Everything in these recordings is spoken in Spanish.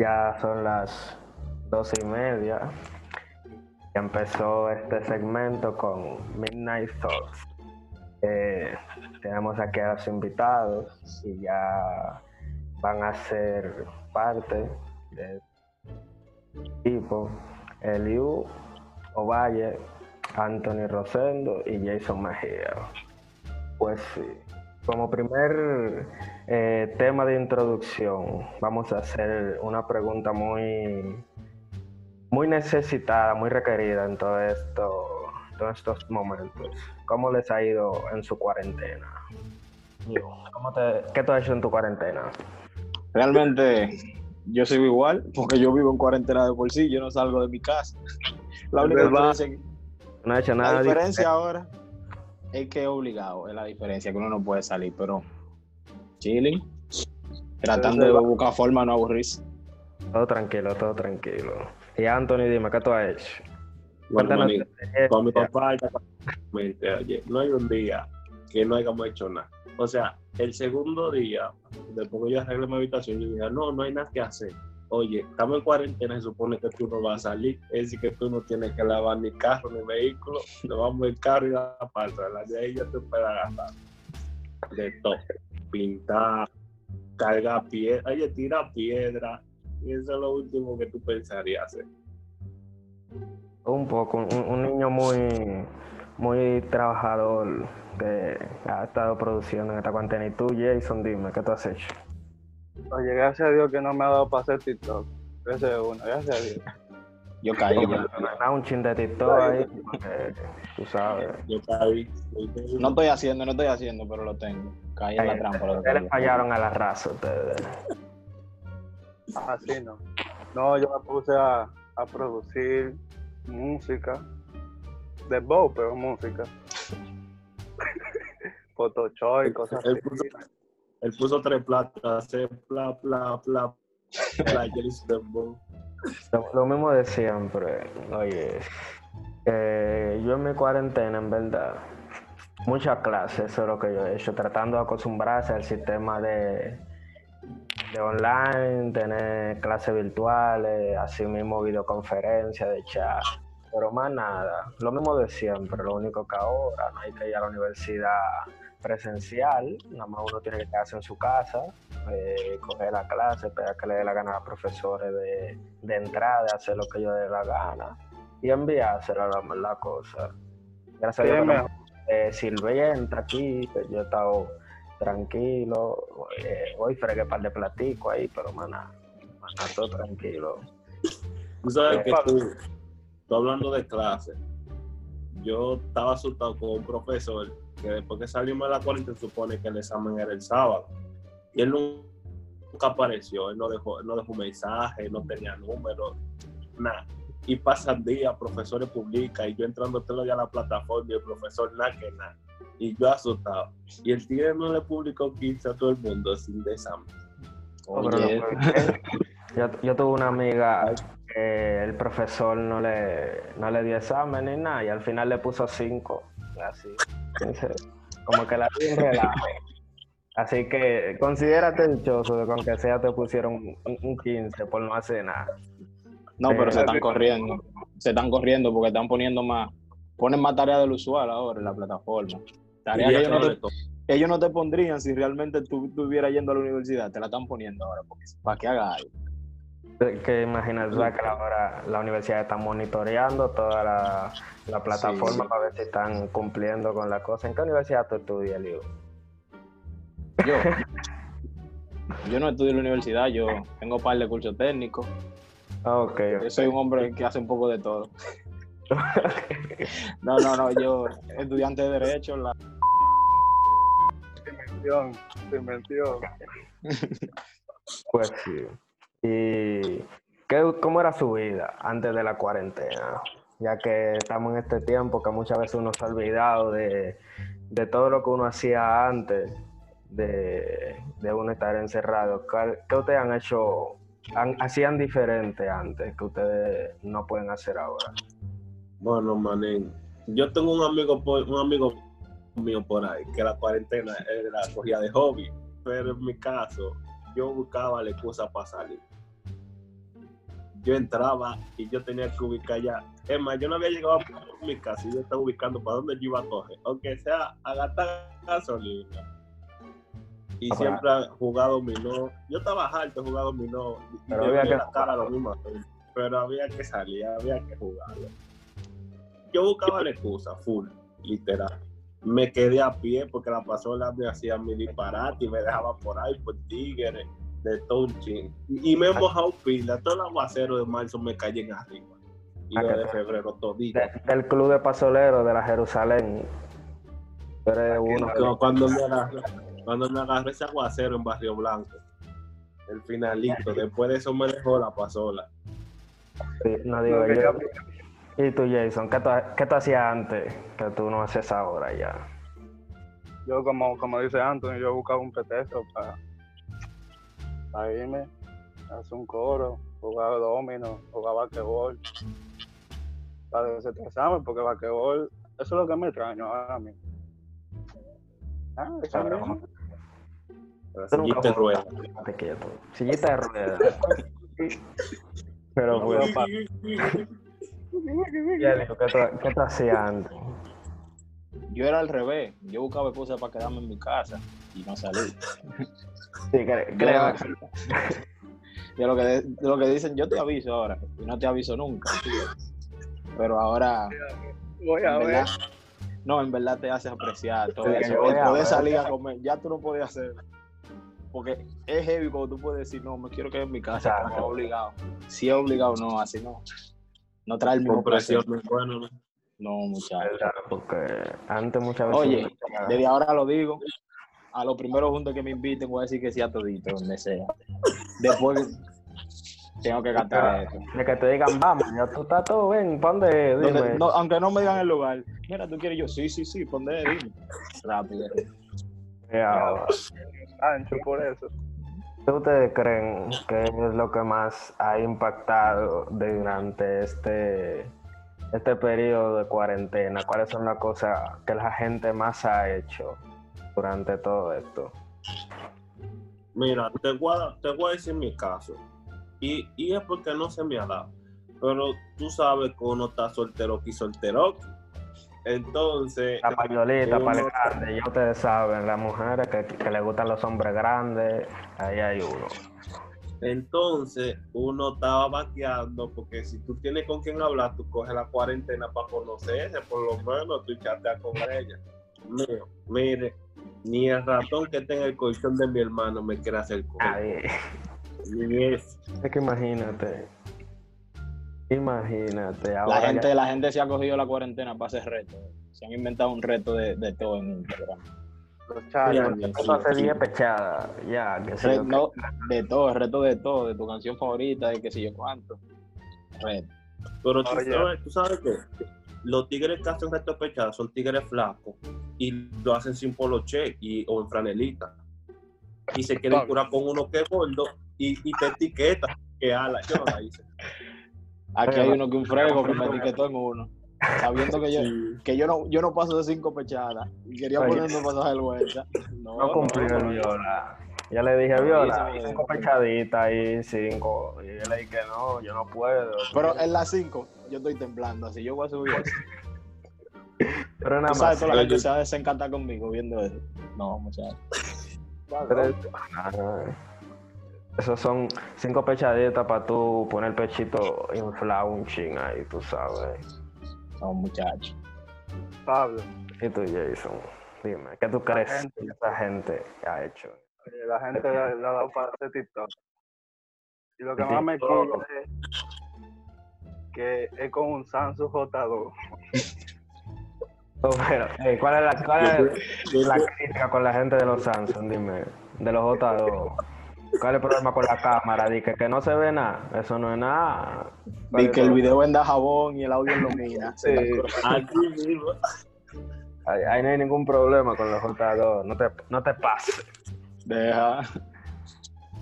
Ya son las doce y media. Y empezó este segmento con Midnight Thoughts. Eh, tenemos aquí a los invitados y ya van a ser parte del equipo. Eliu Ovalle, Anthony Rosendo y Jason Mejía. Pues sí. Como primer eh, tema de introducción, vamos a hacer una pregunta muy, muy necesitada, muy requerida en todo esto, todos estos momentos. ¿Cómo les ha ido en su cuarentena? ¿Cómo te, ¿Qué tú has hecho en tu cuarentena? Realmente yo sigo igual, porque yo vivo en cuarentena de por sí, yo no salgo de mi casa. La única diferencia, no he hecho nada la diferencia ahora es que es obligado, es la diferencia, que uno no puede salir, pero chilling, tratando de buscar forma no aburrirse. Todo tranquilo, todo tranquilo. Y Anthony, dime, ¿qué tú has hecho? Bueno, manito, con mi papá, oye, no hay un día que no hayamos hecho nada. O sea, el segundo día, después que yo arreglé mi habitación, yo dije, no, no hay nada que hacer. Oye, estamos en cuarentena, se supone que tú no vas a salir, es decir, que tú no tienes que lavar ni carro ni vehículo, nos vamos en carro y la parte, la de ya te puedes agarrar. De todo, pintar, cargar piedra, oye, tira piedra, y eso es lo último que tú pensarías hacer. Un poco, un, niño muy, muy trabajador que ha estado produciendo en esta cuarentena. Y tú, Jason, dime, ¿qué tú has hecho? Oye, gracias a Dios que no me ha dado para hacer TikTok. Ese es uno, gracias a Dios. Yo caí. da un chin de TikTok ahí, tú sabes. Yo caí. No estoy haciendo, no estoy haciendo, pero lo tengo. Caí en la trampa. Ustedes le fallaron a la raza, ustedes. Ah, sí, no. No, yo me puse a, a producir música. De Bow, pero música. Photoshop y cosas así. Él puso tres platas, bla, bla, bla, lo, lo mismo de siempre. Oye, eh, yo en mi cuarentena, en verdad, muchas clases, eso es lo que yo he hecho, tratando de acostumbrarse al sistema de, de online, tener clases virtuales, así mismo videoconferencias, de chat, pero más nada, lo mismo de siempre, lo único que ahora no hay que ir a la universidad presencial, nada más uno tiene que quedarse en su casa, eh, coger la clase, esperar que le dé la gana a los profesores de, de entrada, hacer lo que yo dé la gana y enviársela la, la cosa. Gracias a Dios, no, eh, Silvia entra aquí, que yo he estado tranquilo, eh, hoy fregué par de platico ahí, pero maná, maná, todo tranquilo. Tú sabes que tú, tú hablando de clase, yo estaba asustado con un profesor que después que salimos de la cuarentena supone que el examen era el sábado. Y él nunca apareció, él no dejó, no dejó mensaje, no tenía número, nada. Y pasan días, profesores publican, y yo entrando todos días a la plataforma y el profesor nada que nada. Y yo asustado. Y el tío no le publicó 15 a todo el mundo sin examen. Oye. yo, yo tuve una amiga que el profesor no le, no le dio examen ni nada y al final le puso 5. Así. como que la di relajo. Así que considérate dichoso de con que sea te pusieron un, un 15 por no hacer nada. No, pero se están corriendo. Se están corriendo porque están poniendo más. Ponen más tarea del usuario ahora en la plataforma. Tarea que ellos, no te, que ellos no te pondrían si realmente tú estuvieras yendo a la universidad. Te la están poniendo ahora porque, para que haga algo. Que imaginas que ahora la universidad está monitoreando toda la, la plataforma Sí. para ver si están cumpliendo con la cosa. ¿En qué universidad tú estudias, Liu? Yo. Yo no estudio en la universidad, yo tengo un par de cursos técnicos. Ah, Ok, ok. Yo soy un hombre que hace un poco de todo. No, no, no, yo estudiante de Derecho, la... Invención, invención. Pues sí. ¿Y qué, cómo era su vida antes de la cuarentena? Ya que estamos en este tiempo que muchas veces uno se ha olvidado de, de todo lo que uno hacía antes de, de uno estar encerrado. ¿Cuál- ¿Qué ustedes han hecho, hacían diferente antes que ustedes no pueden hacer ahora? Bueno, manín, yo tengo un amigo, un amigo mío por ahí que la cuarentena él la cogía de hobby, pero en mi caso yo buscaba la excusa para salir. Yo entraba y yo tenía que ubicar ya. Es más, yo no había llegado a mi casa y yo estaba ubicando para dónde yo iba a coger, aunque sea a gastar gasolina. Y Ah, siempre he jugado dominó. Yo estaba harto jugar dominó. Pero había que la cara lo mismo. Pero había que salir, había que jugarlo. Yo buscaba la excusa, full, literal. Me quedé a pie porque la pasola me hacía mi disparate y me dejaba por ahí por tigres de todo un chin. Y me he mojado pila. Todo el aguacero de marzo me caen arriba. Y Ah, lo de febrero todito. De- del club de pasoleros de la Jerusalén. Eres uno. Cu- Cuando me agarré, cuando me agarré ese aguacero en Barrio Blanco, el finalito, después de eso me dejó la pasola. Sí, no digo No, yo. ya- Y tú, Jason, ¿qué tú, qué tú hacías antes que tú no haces ahora ya? Yo, como, como dice Anthony, yo buscaba un pretexto para, para irme, hacer un coro, jugar domino, jugar basquetbol, para desestresarme, porque basquetbol, eso es lo que me extraño ahora mismo. Ah, Tú nunca siguiente rueda. Sillita de ruedas. Pero No, bueno, ya ¿qué tú hacías antes? Yo era al revés. Yo buscaba excusas para quedarme en mi casa y no salir. Sí, cre- Yo creo. de lo que, de lo que dicen, yo te aviso ahora. Y no te aviso nunca. Pero ahora, Voy a ver. verdad, no, en verdad te haces apreciar todo Sí, eso. yo El poder salir a comer, ya tú no puedes hacer. Porque es heavy cuando tú puedes decir, no, me quiero quedar en mi casa, pero no es obligado. Si es obligado, no, así no. No trae el mismo placer. bueno, ¿no? Muchachos. ¿verdad? Porque antes muchas veces. Oye, desde ahora lo digo. A los primeros juntos que me inviten voy a decir que sí a todito, donde sea. Después tengo que gastar eso. de que te digan, vamos, ya tú estás todo bien, ¿pa' dónde? Donde- Dime. no, aunque no me digan el lugar. Mira, tú quieres yo, sí, sí, sí, ponte dime. Rápido. Ya, Ancho por eso. ¿Qué ustedes creen que es lo que más ha impactado durante este, este periodo de cuarentena? ¿Cuáles son las cosas que la gente más ha hecho durante todo esto? Mira, te voy, a, te voy a decir mi caso. Y, y es porque no se me ha dado. Pero tú sabes que uno está soltero y soltero. Entonces, La pañolita, uno- para grande, ya ustedes saben, las mujeres que, que les gustan los hombres grandes, ahí hay uno. entonces uno estaba vaqueando porque si tú tienes con quien hablar, tú coges la cuarentena para conocerse, por lo menos tú chateas con ella. Mire, ni el ratón que está en el colchón de mi hermano me quiere hacer cosas. Ahí. Ni eso. Es que imagínate. Imagínate. La gente, ya- la gente se ha cogido la cuarentena para hacer retos. Se han inventado un reto de, de todo en Instagram. Tú haces 10 pechadas. Ya, que sí. Re- ok. no, de todo, reto de todo, de tu canción favorita, de qué sé yo cuánto. Reto. Pero tú sabes, tú sabes que los tigres que hacen reto pechada son tigres flacos y lo hacen sin poloche y, o en franelita. Y se quieren Pablo. curar con uno que es gordo y, y te etiqueta que ala. Yo no la hice. Aquí hay uno que un frego que me etiquetó en uno. Sabiendo que yo, Sí. que yo no, yo no paso de cinco pechadas. Y quería ponerme pasaje de vuelta. No, No cumplió no, el no. viola. Ya le dije, viola, cinco pechaditas y cinco. Y yo le dije que no, yo no puedo. Pero en las cinco, yo estoy temblando, así yo voy a subir eso. Pero nada Tú sabes, más. toda la Oye. gente se va a desencantar conmigo viendo eso. No, muchachos. tres- Esos son cinco pechaditas para tú poner el pechito inflado un ching ahí, tú sabes. No, muchachos. Pablo, Y tú, Jason, dime, ¿qué tú crees gente. que esa gente ha hecho? eh, la gente le, ha dado para hacer TikTok. Y lo que más me quilla es que es con un Samsung J2. Oh, pero, eh, ¿cuál es la, cuál es la crítica con la gente de los Samsung? Dime, de los J2. ¿Cuál es el problema con la cámara? Dice que no se ve nada. Eso no es nada. ¿Cuál Y es que el video venda jabón y el audio en lumina. Sí. Así mismo. Ahí, ahí no hay ningún problema con los J2. No te, no te pases. Deja.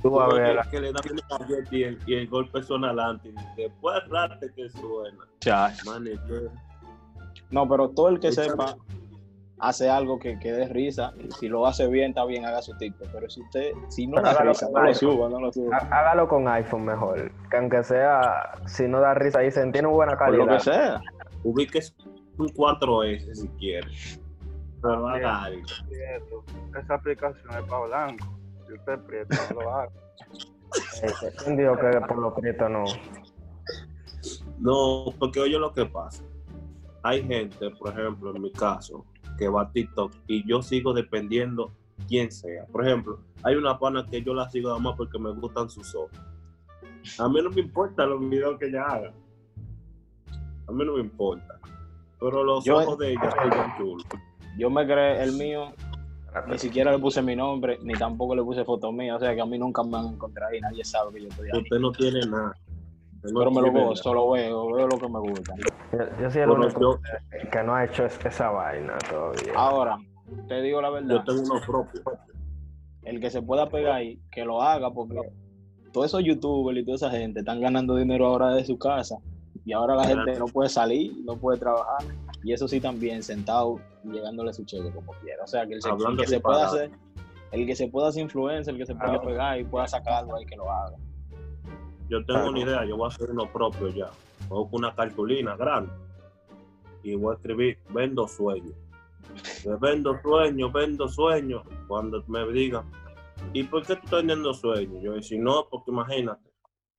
Tú a ver. que le dan una galleta y el, y el golpe suena adelante. Y después rate que suena. Manager. No, pero todo el que sepa, hace algo que, que dé risa. Y si lo hace bien, está bien, haga su TikTok. Pero si usted, si no da risa, no lo suba, no lo suba. Hágalo con iPhone mejor. Que aunque sea, si no da risa, dicen, tiene buena calidad. Por lo que sea. Ubiques un 4S si quieres. Pero haga algo. Esa aplicación es para blanco. Si usted prieto, no lo haga. ¿Quién dijo que por lo prieto no? No, porque oye lo que pasa. Hay gente, por ejemplo, en mi caso, que va a TikTok y yo sigo dependiendo quién sea. Por ejemplo, hay una pana que yo la sigo nada más porque me gustan sus ojos. A mí no me importa los videos que ella haga. A mí no me importa. Pero los ojos de ella son chulos. Yo me creé el mío, ni siquiera le puse mi nombre, ni tampoco le puse foto mía. O sea que a mí nunca me han encontrado y nadie sabe que yo estoy ahí. Usted no tiene nada. Pero me lo veo, solo veo, veo lo que me gusta. Yo, yo soy el único que no ha hecho esa vaina todavía. Ahora, te digo la verdad. Yo tengo uno propio. El que se pueda pegar ahí, que lo haga, porque todos esos youtubers y toda esa gente están ganando dinero ahora de su casa. Y ahora la gente no puede salir, no puede trabajar. Y eso sí también, sentado y llegándole su cheque como quiera. O sea, que el, se, el que se pueda hacer, el que se pueda hacer influencer, el que se pueda pegar y pueda sacar algo ahí, que lo haga. Yo tengo una idea, yo voy a hacer uno propio ya. Voy con una cartulina grande y voy a escribir vendo sueños. Vendo sueños, vendo sueños. Cuando me digan, ¿y por qué tú estás vendiendo sueños? Yo si no, porque imagínate,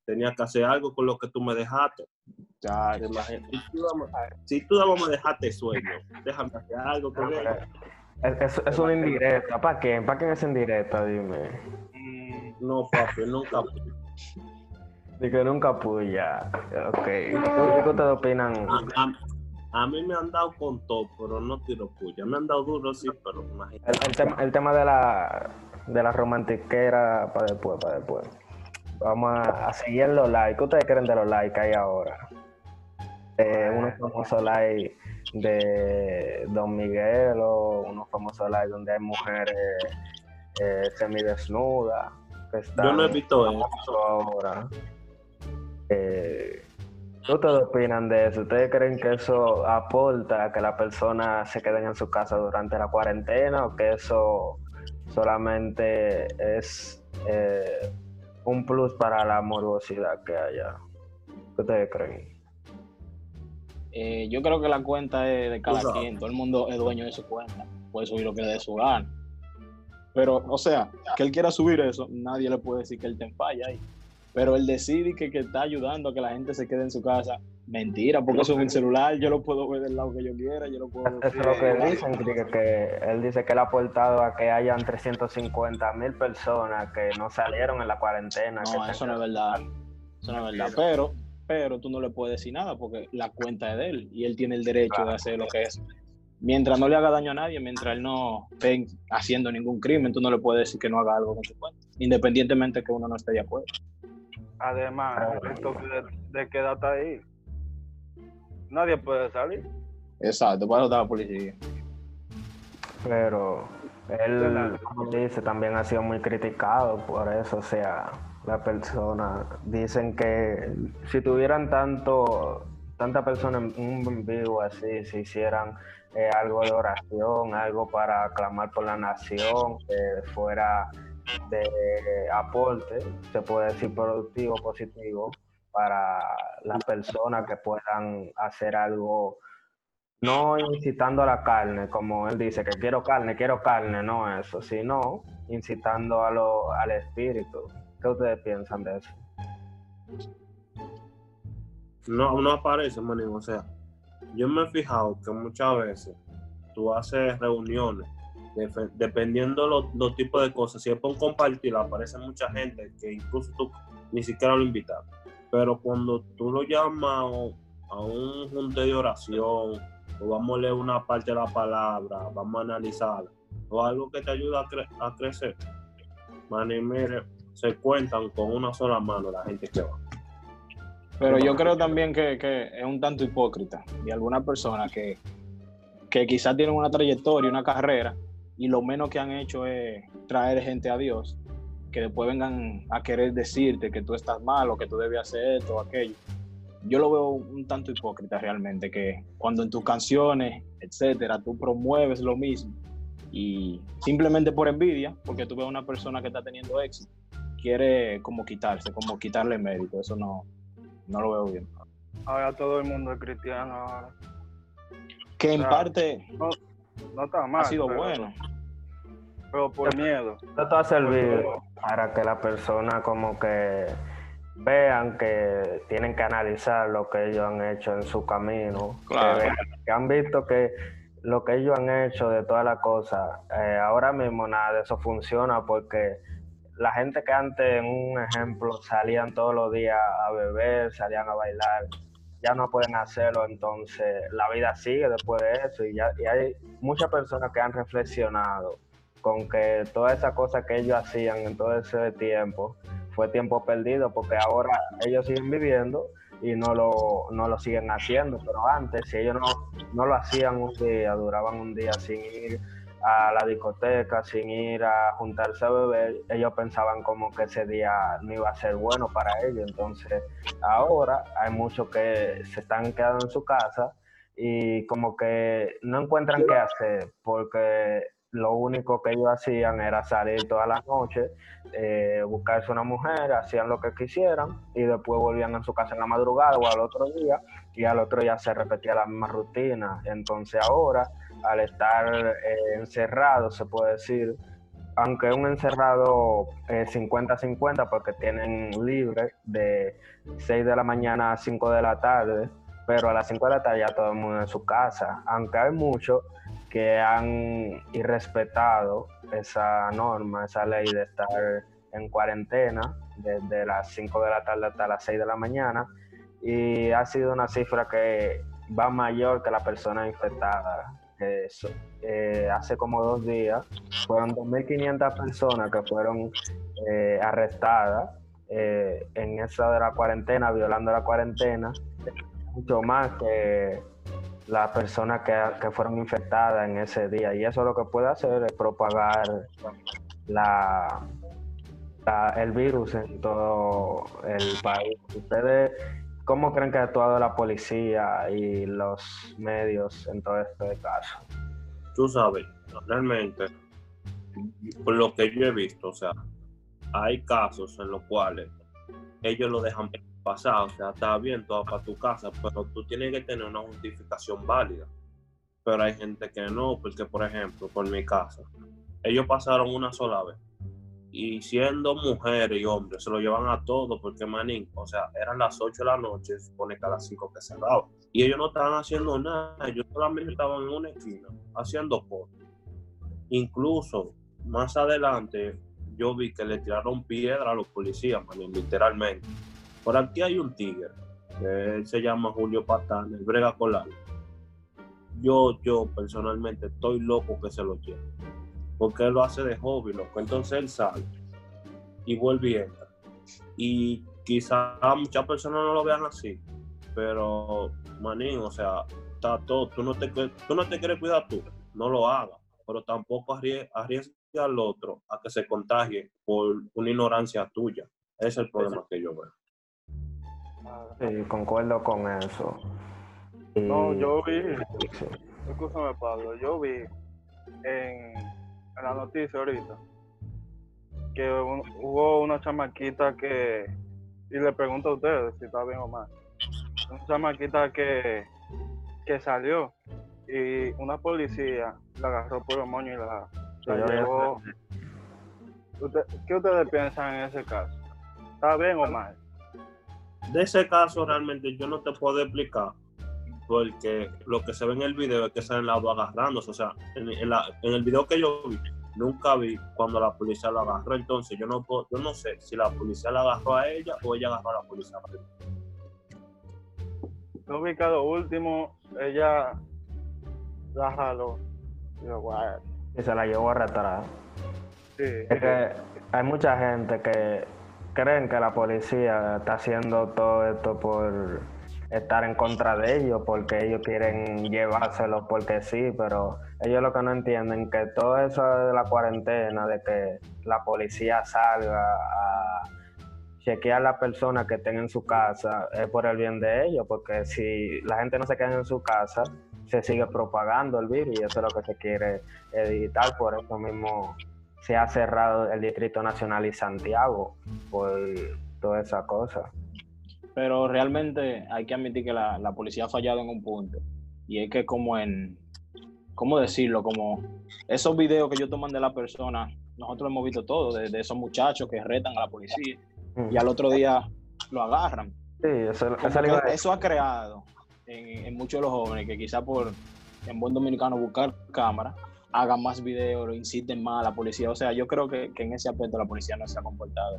tenía que hacer algo con lo que tú me dejaste. Ya. Si tú, vamos a dejarte sueños, déjame hacer algo con él. Es, es, una indirecta. ¿Para qué? ¿Para qué es indirecta? Dime. No, papi, nunca. De que nunca pude ya. Ok. ¿Qué ustedes opinan? A, a, mí me han dado con todo, pero no tiro puya. Me han dado duro, sí, pero imagínate. El, el, tema, el tema de la, de la romantiquera para después, para después. Vamos a, a seguir los likes. ¿Qué ustedes creen de los likes que hay ahora? Eh, unos famosos likes de Don Miguel o unos famosos likes donde hay mujeres eh, semidesnudas. Que están Yo no he visto eso ahora. Eh, ¿Qué ustedes opinan de eso? ¿Ustedes creen que eso aporta a que las personas se queden en su casa durante la cuarentena o que eso solamente es eh, un plus para la morbosidad que haya? ¿Qué ustedes creen? Eh, yo creo que la cuenta es de cada quien, todo el mundo es dueño de su cuenta, puede subir lo que le dé su gana. Pero, o sea, que él quiera subir eso, nadie le puede decir que él te empalla ahí. Pero él decide que, que, está ayudando a que la gente se quede en su casa, mentira, porque eso es un celular, yo lo puedo ver del lado que yo quiera, yo lo puedo ver. Eso es lo que dicen, que, que él dice que él ha aportado a que hayan 350 mil personas que no salieron en la cuarentena. No, eso no es verdad, eso no es verdad, pero, pero tú no le puedes decir nada porque la cuenta es de él y él tiene el derecho claro. de hacer lo que es. Mientras no le haga daño a nadie, mientras él no esté haciendo ningún crimen, tú no le puedes decir que no haga algo con su cuenta, independientemente que uno no esté de acuerdo. Además, esto de, de quedarte ahí, nadie puede salir. Exacto, para eso está la policía. Pero él, como dice, también ha sido muy criticado por eso. O sea, las personas dicen que si tuvieran tanto, tanta persona en un vivo así, si hicieran eh, algo de oración, algo para clamar por la nación, que fuera de aporte, se puede decir productivo, positivo, para las personas que puedan hacer algo, no incitando a la carne, como él dice, que quiero carne, quiero carne, no eso, sino incitando a lo, al espíritu. ¿Qué ustedes piensan de eso? No, no aparece, manín, o sea, yo me he fijado que muchas veces tú haces reuniones dependiendo los, los, tipos de cosas. Si es por compartir, aparece mucha gente que incluso tú ni siquiera lo invitas. Pero cuando tú lo llamas a un junte de oración, o vamos a leer una parte de la palabra, vamos a analizarla, o algo que te ayuda a, cre a crecer, man, y mire, se cuentan con una sola mano la gente que va. Pero yo creo también que, que es un tanto hipócrita de alguna persona que, que quizás tienen una trayectoria, una carrera, y lo menos que han hecho es traer gente a Dios, que después vengan a querer decirte que tú estás mal o que tú debes hacer esto o aquello. yo lo veo un tanto hipócrita realmente, que cuando en tus canciones, etcétera, tú promueves lo mismo y simplemente por envidia, porque tú ves a una persona que está teniendo éxito, quiere como quitarse, como quitarle mérito, eso no, no lo veo bien. Ahora todo el mundo es cristiano ahora. Que en parte No, no está mal. ha sido pero- bueno. Pero por miedo. Esto ha servido. para que las personas como que vean que tienen que analizar lo que ellos han hecho en su camino, Claro. que, vean- que han visto que lo que ellos han hecho de todas las cosas, eh, ahora mismo nada de eso funciona porque la gente que antes, en un ejemplo, salían todos los días a beber, salían a bailar, ya no pueden hacerlo, entonces la vida sigue después de eso y, ya, y hay muchas personas que han reflexionado con que todas esas cosas que ellos hacían en todo ese tiempo fue tiempo perdido porque ahora ellos siguen viviendo y no lo, no lo siguen haciendo, pero antes si ellos no, no lo hacían un día, duraban un día sin ir a la discoteca, sin ir a juntarse a beber, ellos pensaban como que ese día no iba a ser bueno para ellos, entonces ahora hay muchos que se están quedando en su casa y como que no encuentran qué hacer porque lo único que ellos hacían era salir todas las noches, eh, buscarse una mujer, hacían lo que quisieran y después volvían a su casa en la madrugada o al otro día y al otro día se repetía la misma rutina. Entonces ahora, al estar eh, encerrado, se puede decir, aunque un encerrado eh, 50-50 porque tienen libre de 6 de la mañana a 5 de la tarde, pero a las 5 de la tarde ya todo el mundo en su casa, aunque hay muchos que han irrespetado esa norma, esa ley de estar en cuarentena desde las 5 de la tarde hasta las 6 de la mañana y ha sido una cifra que va mayor que la persona infectada. Eh, hace como dos días fueron 2.500 personas que fueron eh, arrestadas eh, en esa de la cuarentena, violando la cuarentena, mucho más que las personas que, que fueron infectadas en ese día. Y eso lo que puede hacer es propagar la, el virus en todo el país. ¿Ustedes cómo creen que ha actuado la policía y los medios en todo este caso? Tú sabes, realmente, por lo que yo he visto, o sea, hay casos en los cuales ellos lo dejan pasar, o sea, está bien, vas para tu casa, pero tú tienes que tener una justificación válida. Pero hay gente que no, porque, por ejemplo, por mi caso, ellos pasaron una sola vez. Y siendo mujeres y hombres, se lo llevan a todos, porque, manín, o sea, eran las 8 de la noche, supone que a las 5 que cerraba. Y ellos no estaban haciendo nada, ellos solamente estaban en una esquina, haciendo cosas. Incluso, más adelante, yo vi que le tiraron piedra a los policías, manín, literalmente. Por aquí hay un tigre, que él se llama Julio Patán, el brega colar. Yo, yo personalmente estoy loco que se lo lleve. Porque él lo hace de hobby, loco. Entonces él sale y vuelve y entra. Y quizás muchas personas no lo vean así. Pero, manín, o sea, está todo. Tú no te, tú no te quieres cuidar tú, no lo hagas. Pero tampoco arrie- arriesgues al otro a que se contagie por una ignorancia tuya. Ese es el problema que yo veo. Sí, concuerdo con eso. Y- No, yo vi, sí. escúchame Pablo, yo vi en, en la noticia ahorita que un- hubo una chamaquita que, y le pregunto a ustedes si está bien o mal, una chamaquita que, que salió y una policía la agarró por el moño y la, la llevó. Usted- ¿Qué ustedes piensan en ese caso? ¿Está bien o mal? De ese caso realmente yo no te puedo explicar porque lo que se ve en el video es que salen las dos agarrándose. O sea, en, en la- en el video que yo vi, nunca vi cuando la policía la agarró. Entonces yo no puedo- yo no sé si la policía la agarró a ella o ella agarró a la policía. Yo vi que a lo último ella la jaló. Y yo, guay. Y se la llevó arrastrada. Sí, Es que hay mucha gente que creen que la policía está haciendo todo esto por estar en contra de ellos, porque ellos quieren llevárselo porque sí, pero ellos lo que no entienden que todo eso de la cuarentena, de que la policía salga a, chequear a la persona que estén en su casa es por el bien de ellos, porque si la gente no se queda en su casa, se sigue propagando el virus y eso es lo que se quiere evitar, por eso mismo se ha cerrado el Distrito Nacional y Santiago por toda esa cosa. Pero realmente hay que admitir que la, la policía ha fallado en un punto y es que como en, ¿cómo decirlo? Como esos videos que ellos toman de la persona, nosotros hemos visto todo, de, esos muchachos que retan a la policía y al otro día lo agarran. Sí, eso, eso ha creado en, muchos de los jóvenes que quizá por, en buen dominicano, buscar cámara, hagan más videos, lo inciten más a la policía. O sea, yo creo que, que en ese aspecto la policía no se ha comportado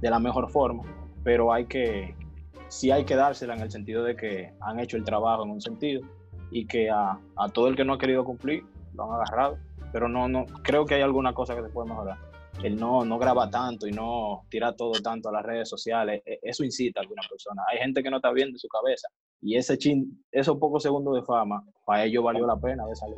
de la mejor forma, pero hay que, sí hay que dársela en el sentido de que han hecho el trabajo en un sentido y que a, a, todo el que no ha querido cumplir lo han agarrado. Pero no, no, creo que hay alguna cosa que se puede mejorar. El no, no graba tanto y no tira todo tanto a las redes sociales, e, eso incita a alguna persona. Hay gente que no está viendo su cabeza y ese chin, esos pocos segundos de fama, para ellos valió la pena de salir.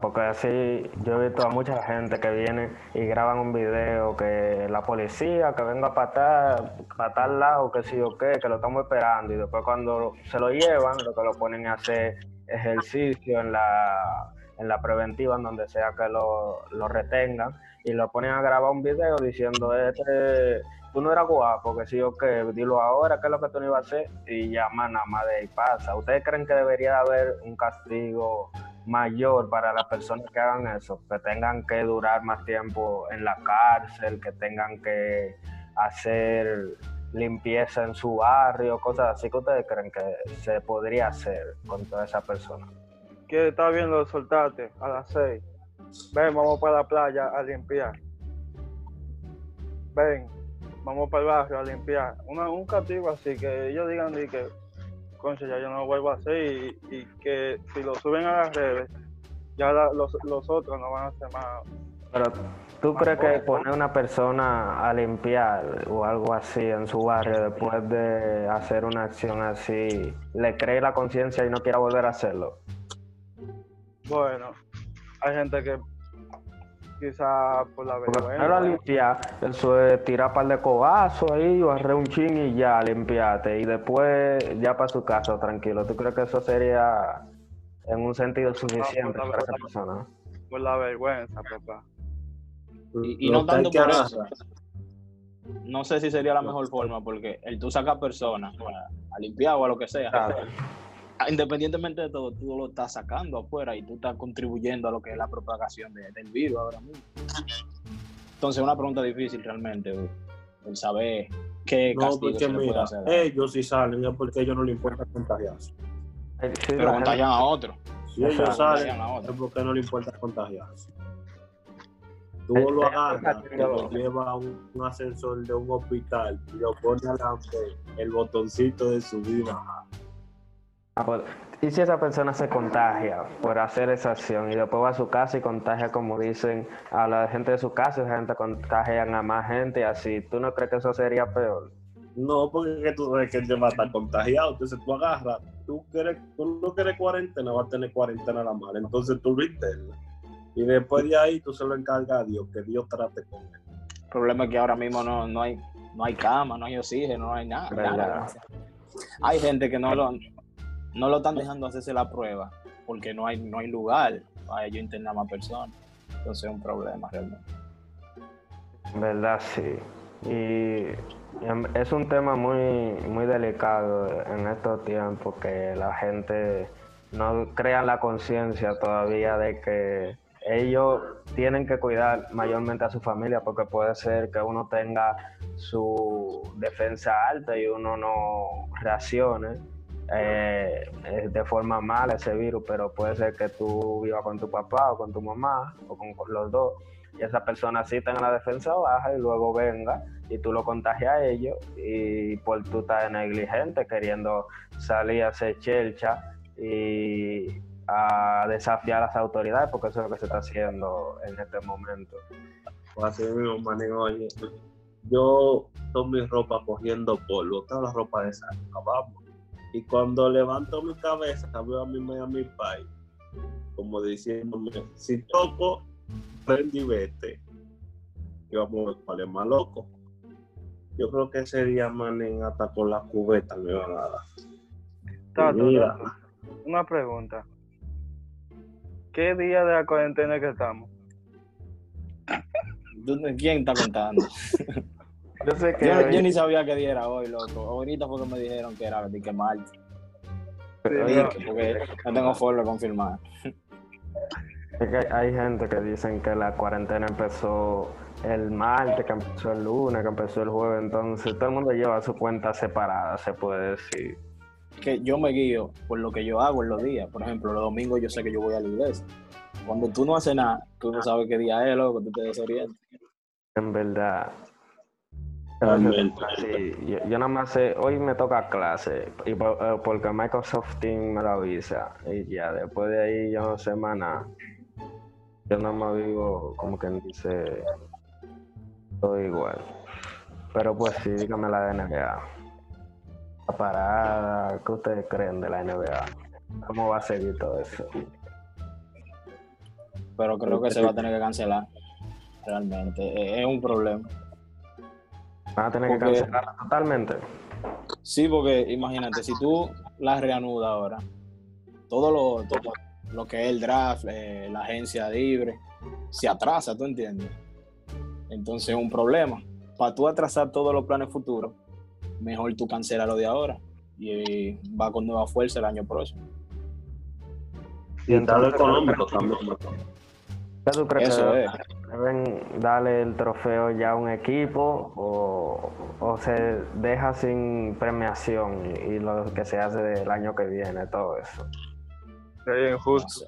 Porque así yo he visto a mucha gente que viene y graban un video que la policía que venga para tal, para tal lado, que sí o qué, que lo estamos esperando y después cuando se lo llevan, lo que lo ponen a hacer ejercicio en la, en la preventiva, en donde sea que lo, lo retengan y lo ponen a grabar un video diciendo este tú no eras guapo, que sí o qué, dilo ahora, qué es lo que tú no ibas a hacer, y ya nada más de ahí pasa. ¿Ustedes creen que debería haber un castigo mayor para las personas que hagan eso? Que tengan que durar más tiempo en la cárcel, que tengan que hacer limpieza en su barrio, cosas así que ustedes creen que se podría hacer con toda esa persona. Que está viendo soltarte a las seis. Ven, vamos para la playa a limpiar. Ven, vamos para el barrio a limpiar. un castigo así, que ellos digan que, concha, ya yo no lo vuelvo a hacer y, que si lo suben a las redes, ya los, otros no van a hacer más. Pero, ¿tú crees que poner una persona a limpiar o algo así en su barrio después de hacer una acción así, le cree la conciencia y no quiera volver a hacerlo? Bueno, hay gente que quizá por la vergüenza. la limpiar, eso es tirar par de cobazos ahí, barrer un chin y ya, limpiarte. Y después ya para su casa, tranquilo. ¿Tú crees que eso sería en un sentido suficiente para esa persona? Por la vergüenza, papá. Y, no tanto por eso. No sé si sería la mejor forma, porque el tú sacas personas a, limpiar o a lo que sea. Ah, independientemente de todo, tú lo estás sacando afuera y tú estás contribuyendo a lo que es la propagación del virus ahora mismo. Entonces, es una pregunta difícil realmente, el saber qué no, castigo se puede hacer. Ellos si salen es porque a ellos no les importa contagiarse. Pero contagian a otros. Si ellos salen es porque no les importa contagiarse. Tú lo agarras, lo llevas a un, ascensor de un hospital y lo pones adelante el botoncito de subir y bajar Ah, ¿Y si esa persona se contagia por hacer esa acción y después va a su casa y contagia, como dicen, a la gente de su casa y esa gente contagia a más gente y así? ¿Tú no crees que eso sería peor? No, porque tú sabes que él va a estar contagiado. Entonces tú agarras, tú, quieres, tú no quieres cuarentena, va a tener cuarentena la mala. Entonces tú lo internas. Y después de ahí tú se lo encargas a Dios, que Dios trate con él. El problema es que ahora mismo no, no, hay, no hay cama, no hay oxígeno, no hay nada. nada. Hay gente que no lo, no lo están dejando hacerse la prueba porque no hay, no hay lugar para ellos internar más personas. Entonces es un problema realmente. Verdad, sí. Y es un tema muy, muy delicado en estos tiempos que la gente no crea la conciencia todavía de que ellos tienen que cuidar mayormente a su familia porque puede ser que uno tenga su defensa alta y uno no reaccione eh, de forma mala ese virus, pero puede ser que tú vivas con tu papá o con tu mamá o con, los dos y esa persona sí tenga la defensa baja y luego venga y tú lo contagias a ellos y por tú estás negligente queriendo salir a hacer chelcha y a desafiar a las autoridades porque eso es lo que se está haciendo en este momento. Pues así mismo, manejo, yo tomo mi ropa cogiendo polvo, toda la ropa de esa, vamos y cuando levanto mi cabeza, veo a mi Miami Pie, como diciéndome, si toco, prende y vete. Y vamos, ¿cuál es más loco? yo creo que ese día, manen, hasta con la cubeta me van a dar. Tato, Mira. Tato, una pregunta. ¿Qué día de la cuarentena que estamos? ¿Tú- ¿Quién está contando? Yo sé que Yo, hoy- yo ni sabía qué día era hoy, loco. Ahorita fue que me dijeron que era de que martes. no. Porque no tengo forma de confirmar. es que hay gente que dicen que la cuarentena empezó el martes, que empezó el lunes, que empezó el jueves, entonces todo el mundo lleva su cuenta separada, se puede decir. Que yo me guío por lo que yo hago en los días. Por ejemplo, los domingos yo sé que yo voy a la iglesia. Cuando tú no haces nada, tú no sabes qué día es, loco, tú te desorientas. En verdad. Sí, yo, yo nada más sé, hoy me toca clase, y por- eh, porque Microsoft Teams me lo avisa, y ya después de ahí yo no sé más nada. Yo nada más vivo, como quien dice, todo igual. Pero pues sí, dígame la de NBA. La parada, ¿qué ustedes creen de la NBA? ¿Cómo va a seguir todo eso? Pero creo que se va a tener que cancelar. Realmente. Es- Es un problema. ¿Van a tener que Porque- cancelarla totalmente? Sí, porque imagínate, si tú la reanudas ahora, todo lo, todo lo que es el draft, eh, la agencia libre, se atrasa, ¿tú entiendes? Entonces es un problema. Para tú atrasar todos los planes futuros, mejor tú cancela lo de ahora y va con nueva fuerza el año próximo. Y lo entonces- económico también. ¿Qué tú crees Eso que es. Deben darle el trofeo ya a un equipo o, o se deja sin premiación y lo que se hace del año que viene, todo eso? Sería No, injusto.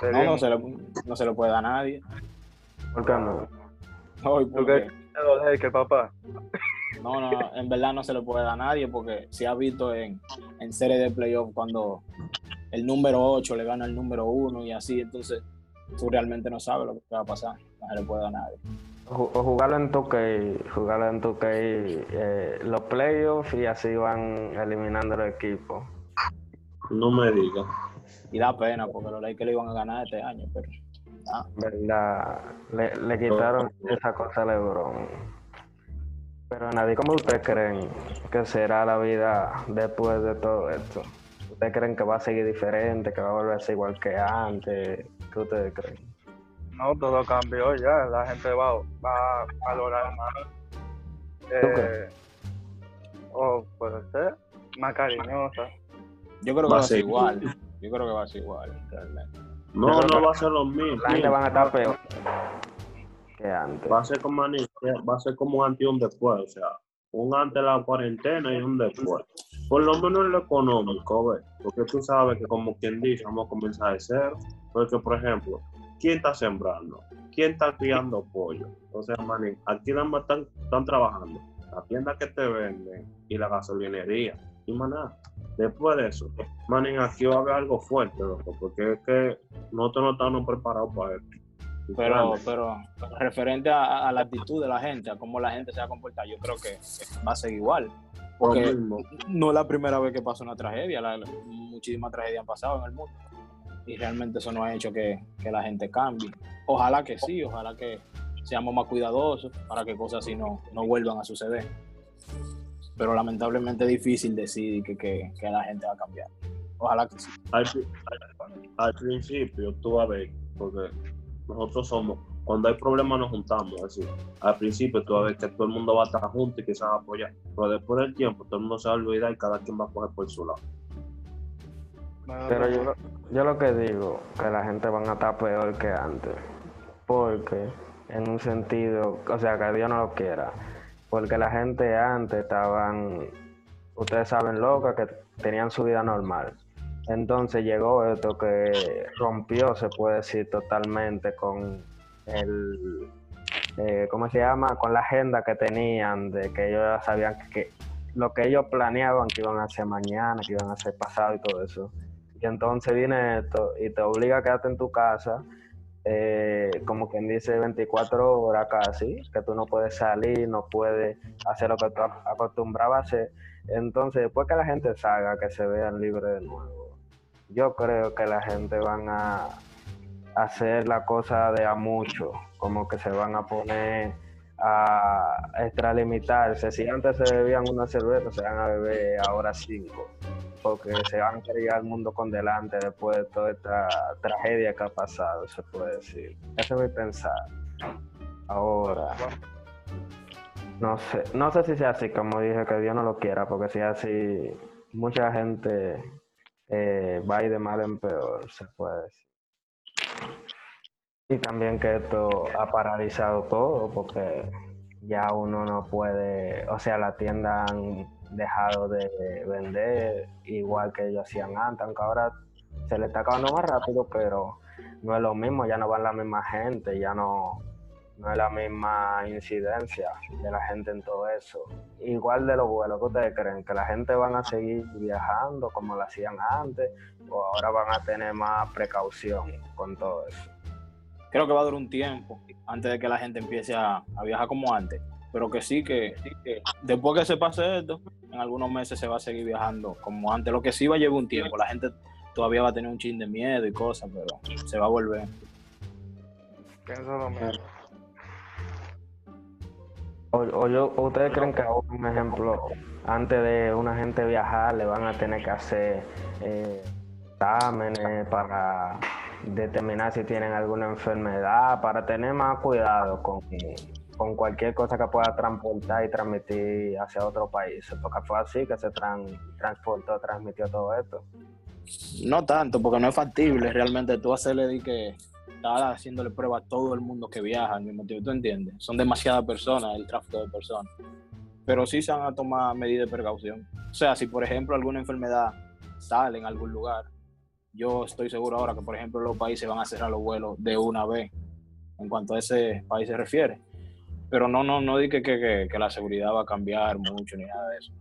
Sería no, no se, le, no se le puede dar a nadie. ¿Por qué no? Hoy ¿Tú porque- qué? Papá. No, no, en verdad no se le puede dar a nadie porque se ha visto en, en series de playoff cuando el número 8 le gana al número 1 y así, entonces tú realmente no sabes lo que va a pasar. No se le puede a nadie. O, ju- o jugarlo en 2K, jugarlo en 2K, eh, los playoffs y así van eliminando los equipos. No me digas. Y da pena porque los Lakers le iban a ganar este año, pero ah, ¿Verdad? Le, le quitaron esa cosa a LeBron. Pero nadie, ¿cómo ustedes creen que será la vida después de todo esto? ¿Ustedes creen que va a seguir diferente, que va a volver a ser igual que antes? ¿Qué ustedes creen? No, todo cambió ya. La gente va, va a valorar más. Eh, o puede ser más cariñosa. yo creo que Va va a ser igual. Yo creo que va a ser igual, realmente. No, no va a ser lo mismo. La gente van a estar peor que antes. Va a ser como, va a ser como un antes y un después, o sea, un antes de la cuarentena y un después. Por lo menos en lo económico, ¿ves? Porque tú sabes que como quien dice, vamos a comenzar de cero. Porque, por ejemplo, ¿quién está sembrando? ¿Quién está criando pollo? O sea, manín, aquí nada más están, están trabajando la tienda que te venden y la gasolinería. Y nada. Después de eso, manín, aquí va a haber algo fuerte, loco, porque es que nosotros no estamos preparados para esto. Pero, pero referente a, a la actitud de la gente, a cómo la gente se va a comportar, yo creo que va a ser igual. Porque no es la primera vez que pasa una tragedia, la- la- muchísimas tragedias han pasado en el mundo. Y realmente eso no ha hecho que, que la gente cambie. Ojalá que sí, ojalá que seamos más cuidadosos para que cosas así no, no vuelvan a suceder. Pero lamentablemente es difícil decir que, que, que la gente va a cambiar. Ojalá que sí. al, pri- al- al principio, tú vas a ver, porque nosotros somos, cuando hay problemas nos juntamos, así. Al principio tú vas a ver que todo el mundo va a estar junto y que se va a apoyar, pero después del tiempo todo el mundo se va a olvidar y cada quien va a coger por su lado. Pero yo, lo- yo lo que digo, que la gente van a estar peor que antes. Porque, en un sentido, o sea, que Dios no lo quiera. Porque la gente antes estaban, ustedes saben, locas, que tenían su vida normal. Entonces llegó esto que rompió, se puede decir, totalmente con el, eh, ¿cómo se llama? Con la agenda que tenían, de que ellos ya sabían que, que lo que ellos planeaban que iban a hacer mañana, que iban a hacer pasado y todo eso. Y entonces viene esto y te obliga a quedarte en tu casa, eh, como quien dice 24 horas casi, que tú no puedes salir, no puedes hacer lo que tú ac- acostumbrabas a hacer. Entonces, después que la gente salga, que se vean libres de nuevo, yo creo que la gente van a hacer la cosa de a mucho, como que se van a poner a, extralimitarse. Si antes se bebían una cerveza, se van a beber ahora cinco. Porque se van a querer al mundo con delante después de toda esta tragedia que ha pasado, se puede decir. Eso es mi pensar. Ahora, no sé, no sé si sea así, como dije, que Dios no lo quiera, porque si es así, mucha gente eh, va ir de mal en peor, se puede decir. Y también que esto ha paralizado todo porque ya uno no puede, o sea, las tiendas han dejado de vender igual que ellos hacían antes, aunque ahora se le está acabando más rápido, pero no es lo mismo, ya no van la misma gente, ya no, no es la misma incidencia de la gente en todo eso. Igual de lo bueno que ustedes creen, que la gente van a seguir viajando como lo hacían antes, o ahora van a tener más precaución con todo eso creo que va a durar un tiempo antes de que la gente empiece a, viajar como antes. Pero que sí, que, después que se pase esto, en algunos meses se va a seguir viajando como antes. Lo que sí va a llevar un tiempo. La gente todavía va a tener un chin de miedo y cosas, pero se va a volver. O, yo, ¿Ustedes creen que ahora, un ejemplo, antes de una gente viajar, le van a tener que hacer eh, exámenes para determinar si tienen alguna enfermedad, para tener más cuidado con, con cualquier cosa que pueda transportar y transmitir hacia otro país. Porque fue así que se transportó, transmitió todo esto. No tanto, porque no es factible realmente tú hacerle de que estar haciéndole prueba a todo el mundo que viaja al mismo tiempo, ¿tú entiendes? Son demasiadas personas, el tráfico de personas. Pero sí se van a tomar medidas de precaución. O sea, si por ejemplo alguna enfermedad sale en algún lugar, yo estoy seguro ahora que, por ejemplo, los países van a cerrar los vuelos de una vez en cuanto a ese país se refiere. Pero no, no, no dije que, que, la seguridad va a cambiar mucho ni nada de eso.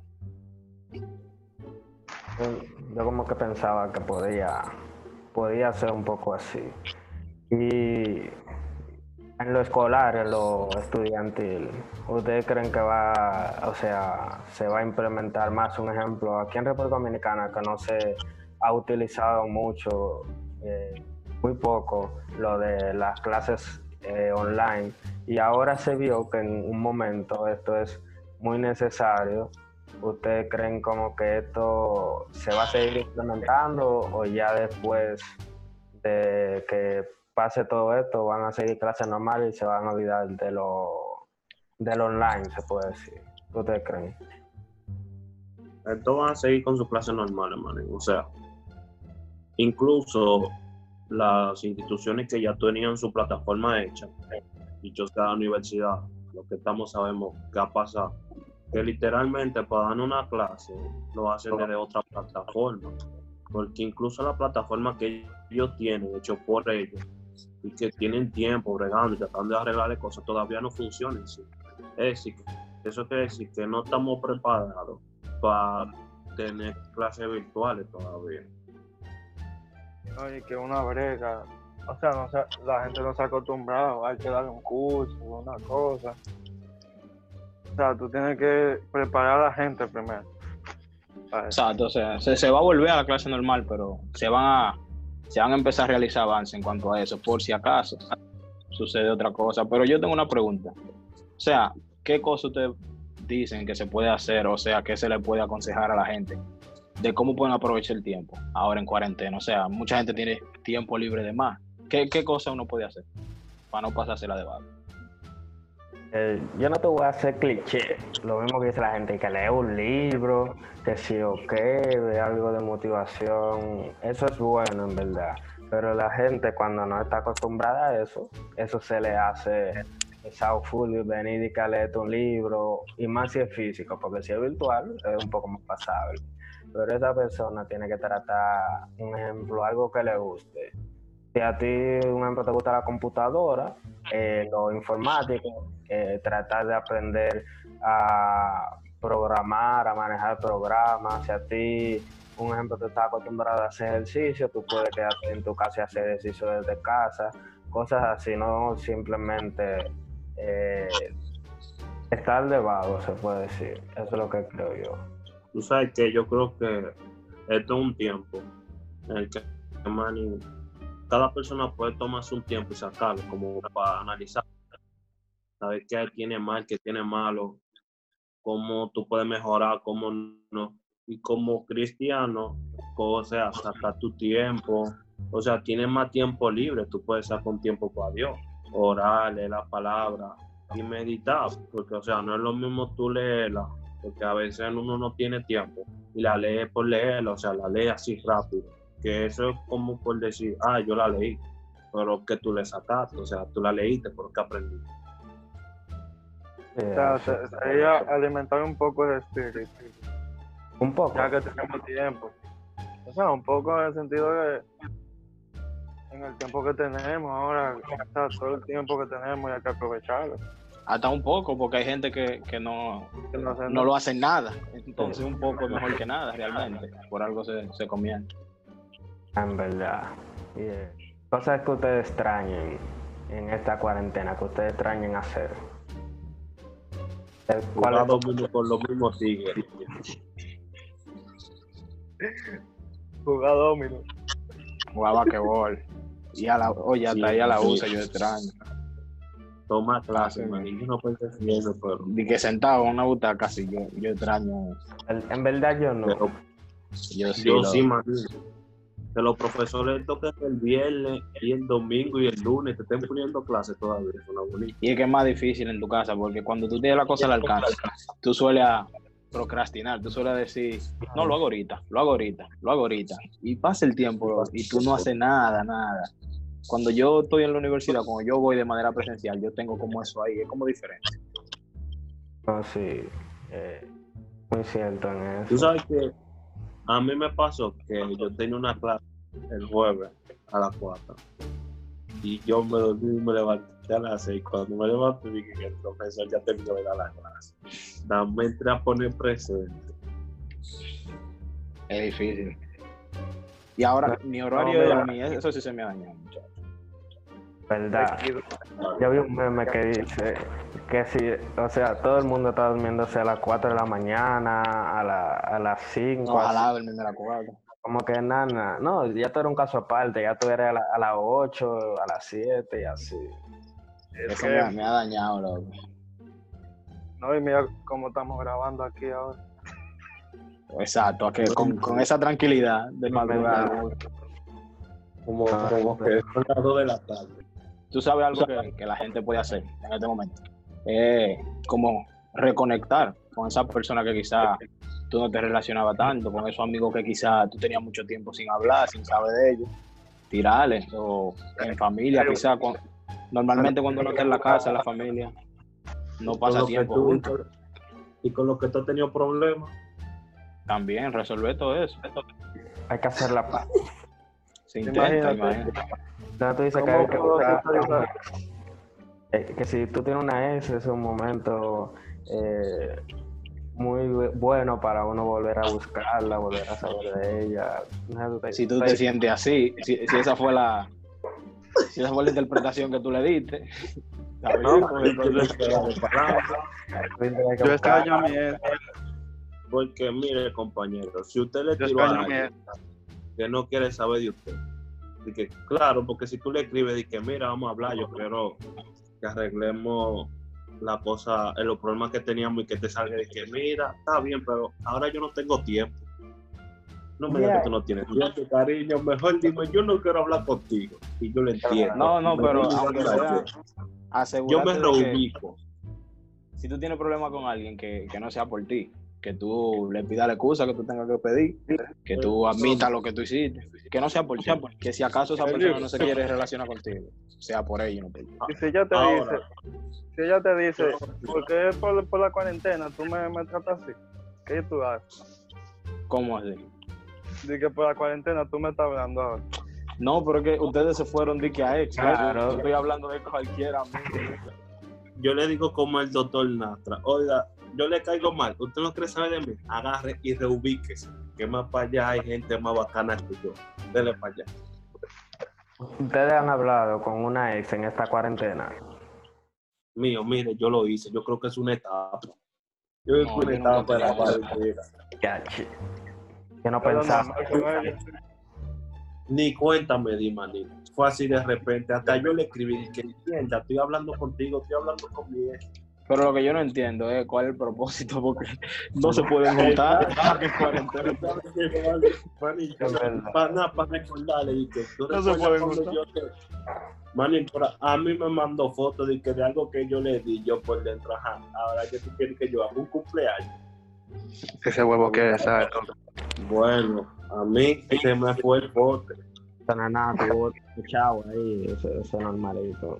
Yo como que pensaba que podía, podía ser un poco así. Y en lo escolar, en lo estudiantil, ¿ustedes creen que va, o sea, se va a implementar más un ejemplo aquí en República Dominicana que no se ha utilizado mucho, eh, muy poco, lo de las clases eh, online y ahora se vio que en un momento esto es muy necesario. ¿Ustedes creen como que esto se va a seguir implementando o ya después de que pase todo esto van a seguir clases normales y se van a olvidar de lo del online, se puede decir? ¿Ustedes creen? Esto van a seguir con sus clases normales, man. O sea, Incluso las instituciones que ya tenían su plataforma hecha, dicho la universidad, lo que estamos sabemos que ha pasado, que literalmente para dar una clase lo hacen desde otra plataforma, porque incluso la plataforma que ellos tienen, hecho por ellos, y que tienen tiempo bregando y tratando de arreglar cosas, todavía no funcionan. Es decir, eso quiere decir que no estamos preparados para tener clases virtuales todavía. Oye, que una brega. O sea, no la gente no se ha acostumbrado, hay que darle un curso, una cosa. O sea, tú tienes que preparar a la gente primero. Exacto, o sea, se, va a volver a la clase normal, pero se van a, se van a empezar a realizar avances en cuanto a eso, por si acaso sucede otra cosa. Pero yo tengo una pregunta. O sea, ¿qué cosas ustedes dicen que se puede hacer? O sea, ¿qué se le puede aconsejar a la gente de cómo pueden aprovechar el tiempo ahora en cuarentena. O sea, mucha gente tiene tiempo libre de más. ¿Qué, qué cosa uno puede hacer para no pasarse la de eh, yo no te voy a hacer cliché, lo mismo que dice la gente, que lee un libro, que si o qué, de algo de motivación, eso es bueno en verdad, pero la gente cuando no está acostumbrada a eso, eso se le hace full, venir y que un libro, y más si es físico, porque si es virtual es un poco más pasable pero esa persona tiene que tratar, un ejemplo, algo que le guste. Si a ti, un ejemplo, te gusta la computadora, eh, lo informático, eh, tratar de aprender a programar, a manejar programas. Si a ti, un ejemplo, te estás acostumbrado a hacer ejercicio, tú puedes quedarte en tu casa y hacer ejercicio desde casa, cosas así, no simplemente eh, estar de se puede decir. Eso es lo que creo yo tú sabes que yo creo que esto es un tiempo en el que cada persona puede tomarse un tiempo y sacarlo como para analizar saber qué tiene mal, qué tiene malo, cómo tú puedes mejorar, cómo no. Y como cristiano, o sea, sacar tu tiempo, o sea, tienes más tiempo libre, tú puedes sacar un tiempo para Dios, orar, leer la palabra y meditar, porque, o sea, no es lo mismo tú leerla, porque a veces uno no tiene tiempo y la lee por leerla, o sea, la lee así rápido, que eso es como por decir, ah, yo la leí, pero que tú le sacaste, o sea, tú la leíste, pero que aprendiste. O sea, se- sería alimentar un poco de espíritu, Un poco. ya que tenemos tiempo. O sea, un poco en el sentido de, en el tiempo que tenemos ahora, o sea, todo el tiempo que tenemos y hay que aprovecharlo. Hasta un poco, porque hay gente que, que no, Que no lo hacen nada. Entonces un poco es mejor que nada, realmente. Por algo se, se comienza. En verdad. Eh, cosas que ustedes extrañen en esta cuarentena, que ustedes extrañen hacer. Eh, ¿Cuál es? dominó con los mismos tigres. Jugar domino. Jugaba basquetbol. Y a la, oye, hasta Sí, ahí a la sí. USA yo extraño. Toma clase, Sí. man. Y yo no puedo decir eso, pero, Y que sentado en una butaca así, yo, yo extraño. En verdad yo no. pero Yo sí. yo lo- sí, man. Que los profesores toquen el viernes y el domingo y el lunes te estén poniendo clases todavía. Es una bonita. Y es que es más difícil en tu casa, porque cuando tú tienes la cosa al alcance, tú sueles a procrastinar, tú sueles decir, no, lo hago ahorita, lo hago ahorita, lo hago ahorita. Y pasa el tiempo y tú no haces nada, nada. Cuando yo estoy en la universidad, cuando yo voy de manera presencial, yo tengo como eso ahí, es como diferente. No, sí. eh, muy cierto en Tú eso. sabes que a mí me pasó que yo tenía una clase el jueves a las 4 y yo me dormí y me levanté a las 6. Cuando me levanté dije que el profesor ya terminó de dar la clase. Dame entré a poner presente. Es difícil. Y ahora, mi horario No, de mira. dormir, eso sí se me ha dañado, muchacho. ¿Verdad? Yo vi un meme que dice que si, o sea, todo el mundo está durmiéndose a las 4 de la mañana, a, la- a las 5, Ojalá dormirme a la cuarta. como que nada, no, ya tú eres un caso aparte, ya tú eres a, la- a las 8, a las 7 y así. Es Eso que- me, ha- me ha dañado, loco. No, y mira cómo estamos grabando aquí ahora. Exacto, que con, con esa tranquilidad de madrugada. Como, como que son las 2 de la tarde. Tú sabes algo que, que la gente puede hacer en este momento. Eh, como reconectar con esa persona que quizá tú no te relacionabas tanto, con esos amigos que quizá tú tenías mucho tiempo sin hablar, sin saber de ellos. Tirarles, o en familia, quizá. normalmente cuando uno está en la casa, en la familia, no pasa tiempo tú- juntos. Y con lo que tú has tenido problemas. También resolver todo eso. Hay que hacer la paz. Se intenta, Imagínate. imagínate. Eh, que si tú tienes una ex es un momento eh, muy bu- bueno para uno volver a buscarla, volver a saber de ella. Si tú te sientes así, si, si esa fue la si esa fue la interpretación que tú le diste, No, Yo extraño a mi ex, Porque mire, compañero, si usted le tiró a alguien que no quiere saber de usted, que, claro, porque si tú le escribes y que mira, vamos a hablar, yo quiero que arreglemos la cosa, eh, los problemas que teníamos y que te salga de que mira, está bien, pero ahora yo no tengo tiempo. No me digas Yeah. que tú no tienes tiempo, cariño. Mejor dime, yo no quiero hablar contigo. Y yo lo entiendo. No, no, pero aunque sea, Yo asegúrate me de reubico. si tú tienes problemas con alguien que, que no sea por ti, que tú le pidas la excusa que tú tengas que pedir, que tú admitas lo que tú hiciste, que no sea por ti, que si acaso esa persona no se quiere relacionar contigo, sea por ella y no por ti. Y si ella te Ahora. dice, si ella te dice, ¿por qué por, por la cuarentena tú me, me tratas así? ¿Qué tú haces? ¿Cómo así? Dice que por la cuarentena tú me estás hablando ahora. No, pero es que ustedes se fueron de que a ex. Claro. Yo estoy hablando de cualquier amigo. Yo le digo como el doctor Nastra, oiga, yo le caigo mal, usted no quiere saber de mí, agarre y reubíquese, que más para allá hay gente más bacana que yo. Dele para allá. Ustedes han hablado con una ex en esta cuarentena. Mío, mire, yo lo hice, yo creo que es una etapa. Yo creo que No, es una etapa la cuarentena. Ya, chi- Que no pensaba. Ni cuéntame, di, manito. Fue así de repente. Hasta yo le escribí que entienda, estoy hablando contigo, estoy hablando con mi ex. Pero lo que yo no entiendo es cuál es el propósito, porque no se pueden juntar. Para nada, para recordarle y que tú No se pueden juntar. Manny, a mí me mandó fotos de que de algo que yo le di yo por dentro. Ajá, ahora que tú quieres que yo haga un cumpleaños. Ese huevo que sabe. Bueno, a mí se me fue el bote. Tuvo chavo ahí, eso, eso es normalito.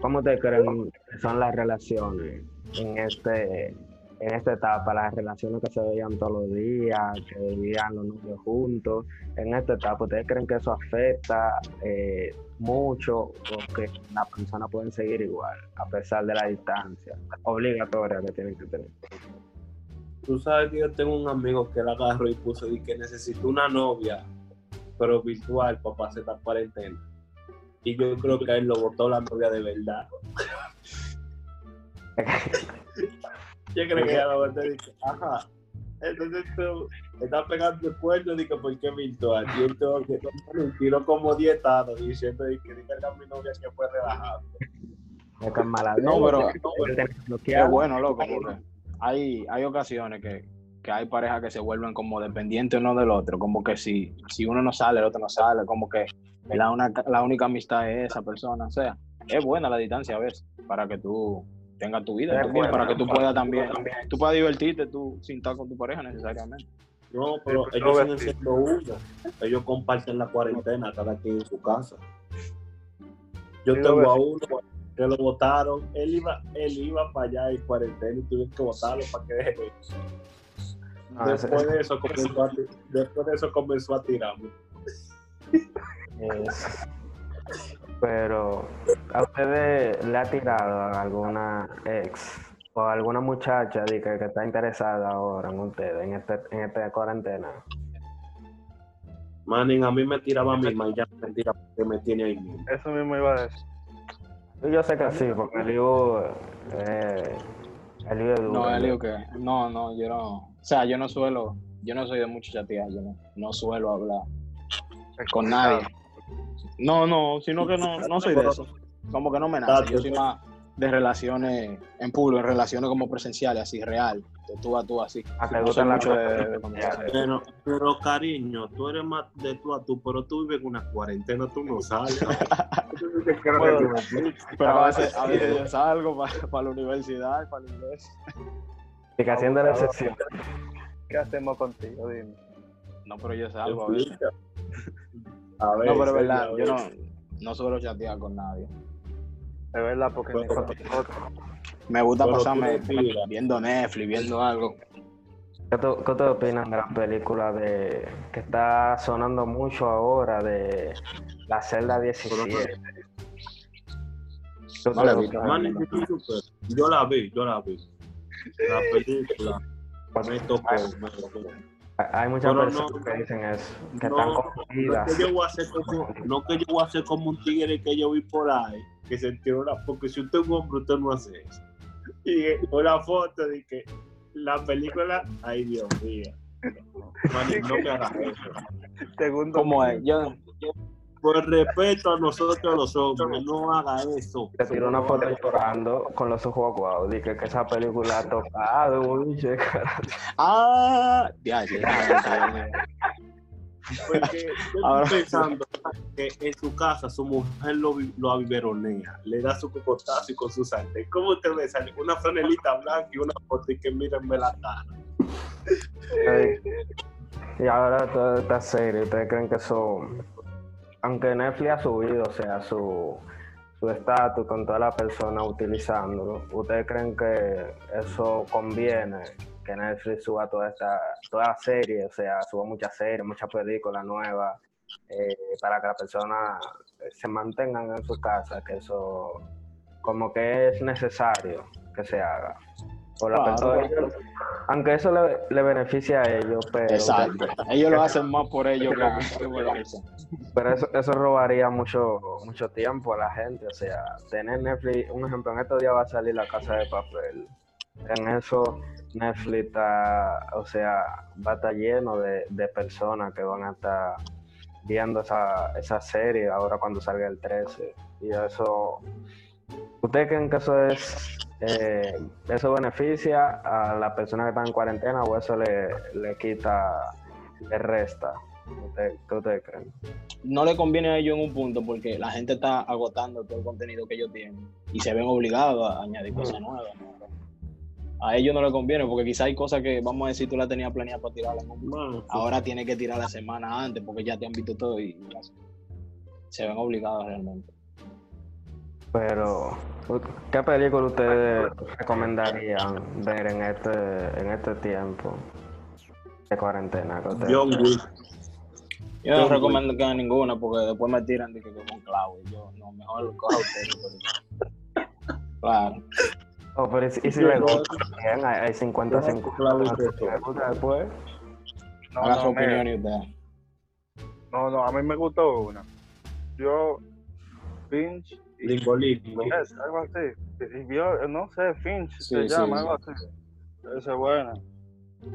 ¿Cómo te creen que son las relaciones en este en esta etapa, las relaciones que se veían todos los días, que vivían los novios juntos, en esta etapa, ¿ustedes creen que eso afecta eh, mucho o que las personas pueden seguir igual, a pesar de la distancia obligatoria que tienen que tener? Tú sabes que yo tengo un amigo que la agarró y puso y que necesito una novia, pero virtual para pasar esta cuarentena. Y yo creo que a él lo votó la novia de verdad. yo creo que ella lo votó y dije, ajá. Entonces tú estás pegando el cuerno y que ¿por qué virtual? Y que tiró como dietado diciendo y que dígale a mi novia que fue relajado. No, pero- Lo que Qué bueno, loco, porque hay, hay ocasiones que, que hay parejas que se vuelven como dependientes uno del otro, como que si, si uno no sale, el otro no sale, como que la, una, la única amistad es esa persona. O sea, es buena la distancia a veces para que tú tengas tu vida, también, buena, para que tú puedas también, tú puedas divertirte tú sin estar con tu pareja necesariamente. No, pero Sí, ellos siguen siendo uno. Ellos comparten la cuarentena cada quien en su casa. Yo Sí, tengo a uno que lo votaron. Él iba, él iba para allá en cuarentena y tuvieron que votarlo para que deje de ese- Después de eso comenzó a, ti- después de eso comenzó a tirarme. Es- Pero, ¿a ustedes le ha tirado a alguna ex o a alguna muchacha que, que está interesada ahora en ustedes, en, este, en esta cuarentena? Manning, a mí me tiraba mi mamá y ya me tira porque me tiene ahí mismo. Eso mismo iba a decir. Y Yo sé que sí, porque el Iu, eh, el Iu es duro. No, Elio, que no, no, yo no, o sea, yo no suelo, yo no soy de mucho chatear, yo no, no suelo hablar con nadie. No, no, sino que no, no soy de eso. Como que no me nace. Yo soy más de relaciones en público, en relaciones como presenciales, así real, de tú a tú, así. Ah, No soy mucho de, de. Pero, pero cariño, tú eres más de tú a tú, pero tú vives en una cuarentena, tú no sales. Bueno, Pero a veces, a veces yo salgo para la universidad, para la iglesia. Explicación de la excepción. ¿Qué hacemos contigo? Dime. No, pero yo salgo a veces. A ver, No, pero es verdad, yo no, no suelo chatear con nadie. Es verdad, porque Pero- nosotros. Me gusta pasarme viendo Netflix, viendo algo. ¿Qué tú- qué ustedes opinan de la película de que está sonando mucho ahora de la celda 17? ¿Qué No la? Manny, yo yo la vi, yo la vi. La película me tocó. me tocó. Hay muchas Pero personas no, que dicen eso, que No, están no confundidas. que yo voy a hacer como, no que yo voy a hacer como un tigre que yo vi por ahí, que se tiró la, porque si usted es un hombre, usted no hace eso. Y una foto de que la película, ay Dios mío. No me hagas eso. Segundo. ¿Cómo es? Yo, Por respeto a nosotros los hombres, no haga eso. Se tiró una foto llorando con los ojos aguados. Dije que esa película ha tocado, ah, ya, ya, ya, ya. Porque yo Ahora- estoy pensando que en su casa su mujer lo, lo abiveronea, le da su cocotazo y con su sartén. ¿Cómo usted me sale? Una franelita blanca y una foto y que mírenme la cara. Y ahora toda esta serie, ¿ustedes creen que eso, aunque Netflix ha subido, o sea, su su estatus con todas las personas utilizándolo, ¿ustedes creen que eso conviene? Que Netflix suba toda esta toda serie, o sea, suba muchas series, muchas películas nuevas, eh, para que las personas se mantengan en su casa, que eso como que es necesario que se haga. Por la Claro, persona- aunque eso le, le beneficia a ellos, pero, Exacto. Ellos lo hacen más por ellos que, por lo pero eso, eso robaría mucho, mucho tiempo a la gente. O sea, tener Netflix, un ejemplo, en estos días va a salir la casa de papel. En eso Netflix está, o sea, va a estar lleno de, de personas que van a estar viendo esa, esa serie ahora cuando salga el 13. Y eso, ¿ustedes creen que eso es, eh, eso beneficia a la persona que está en cuarentena o eso le, le quita, le resta? ¿Qué ustedes creen? No le conviene a ellos en un punto porque la gente está agotando todo el contenido que ellos tienen y se ven obligados a añadir cosas nuevas. A ellos no les conviene porque quizá hay cosas que, vamos a decir, tú la tenías planeada para tirarla en un Ahora tienes que tirar la semana antes porque ya te han visto todo y se ven obligados realmente. Pero, ¿qué película ustedes recomendarían ver en este, en este tiempo de cuarentena? John Wick. Yo no recomiendo que haga ninguna porque después me tiran de que como un clavo. Y yo, no, mejor coja usted. claro. Oh, pero y si le gusta, hay, hay 50 50. después. No, Haga su opinión y usted. No, no, a mí me gustó una. Yo, Finch. Limbo Limbo. Es, algo así. Yo, no sé, Finch se llama, algo así. Esa es buena.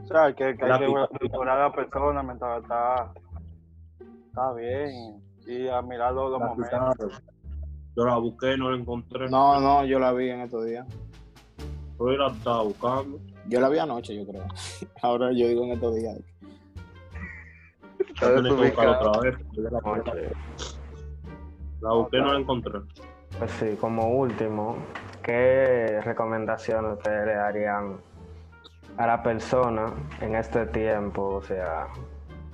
O sea, que, que hay que mejorar a la persona mientras está está bien. Y a mirar los, momentos. Yo la busqué y no la encontré. No, no, yo la vi en estos días. Yo la estaba buscando. Yo la vi anoche, yo creo. Ahora yo digo en estos días. otra vez. La busqué y no la encontré. Pues sí, como último, ¿qué recomendaciones ustedes le darían a la persona en este tiempo? O sea,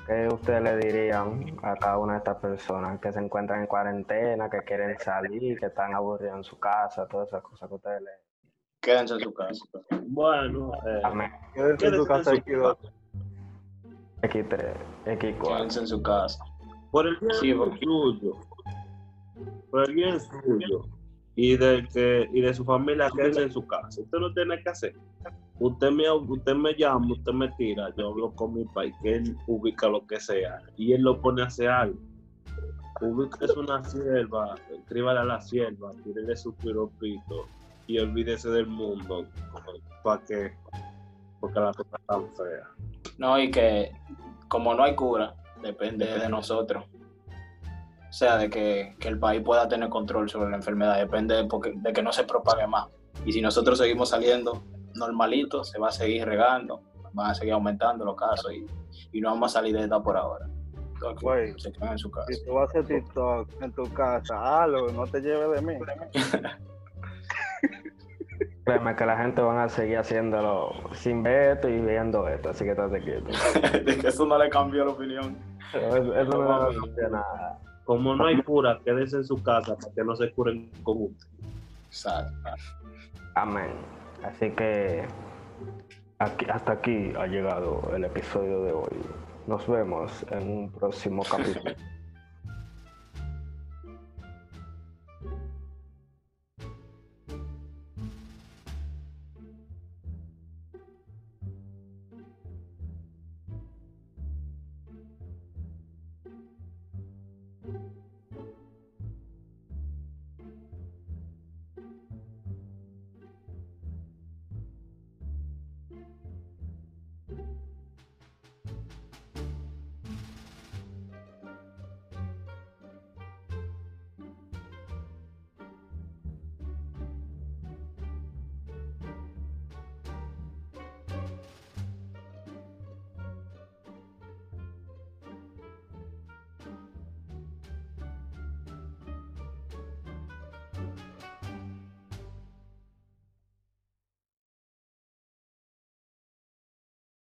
¿Qué ustedes le dirían a cada una de estas personas que se encuentran en cuarentena, que quieren salir, que están aburridos en su casa, todas esas cosas que ustedes le... Quédense en su casa. Bueno, eh, quédense en su casa X2. X3, X4. Quédense en su casa. Por el bien sí, suyo. Por el bien suyo. Y de, que, y de su familia, quédense en su casa. Usted no tiene que hacer usted me, usted me llama, usted me tira, yo hablo con mi país, que él ubica lo que sea, y él lo pone a hacer algo. Ubica es una sierva, escríbale a la sierva, tírele su piropito y olvídese del mundo, para que, porque la cosa está tan fea. No, y que como no hay cura, depende de nosotros. O sea, de que, que, el país pueda tener control sobre la enfermedad, depende de, porque, de que no se propague más. Y si nosotros seguimos saliendo normalito, se va a seguir regando, van a seguir aumentando los casos y, y no vamos a salir de esta por ahora. Entonces, se quedan en su casa. Si tú vas a hacer TikTok en tu casa, algo, no te lleves de mí. Créeme que la gente van a seguir haciéndolo sin ver esto y viendo esto, así que estate quieto. de que eso no le cambió la opinión. Eso, no, le cambia nada. Como no hay cura, quédese en su casa para que no se curen con usted. Exacto. Amén. Así que hasta aquí ha llegado el episodio de hoy. Nos vemos en un próximo capítulo.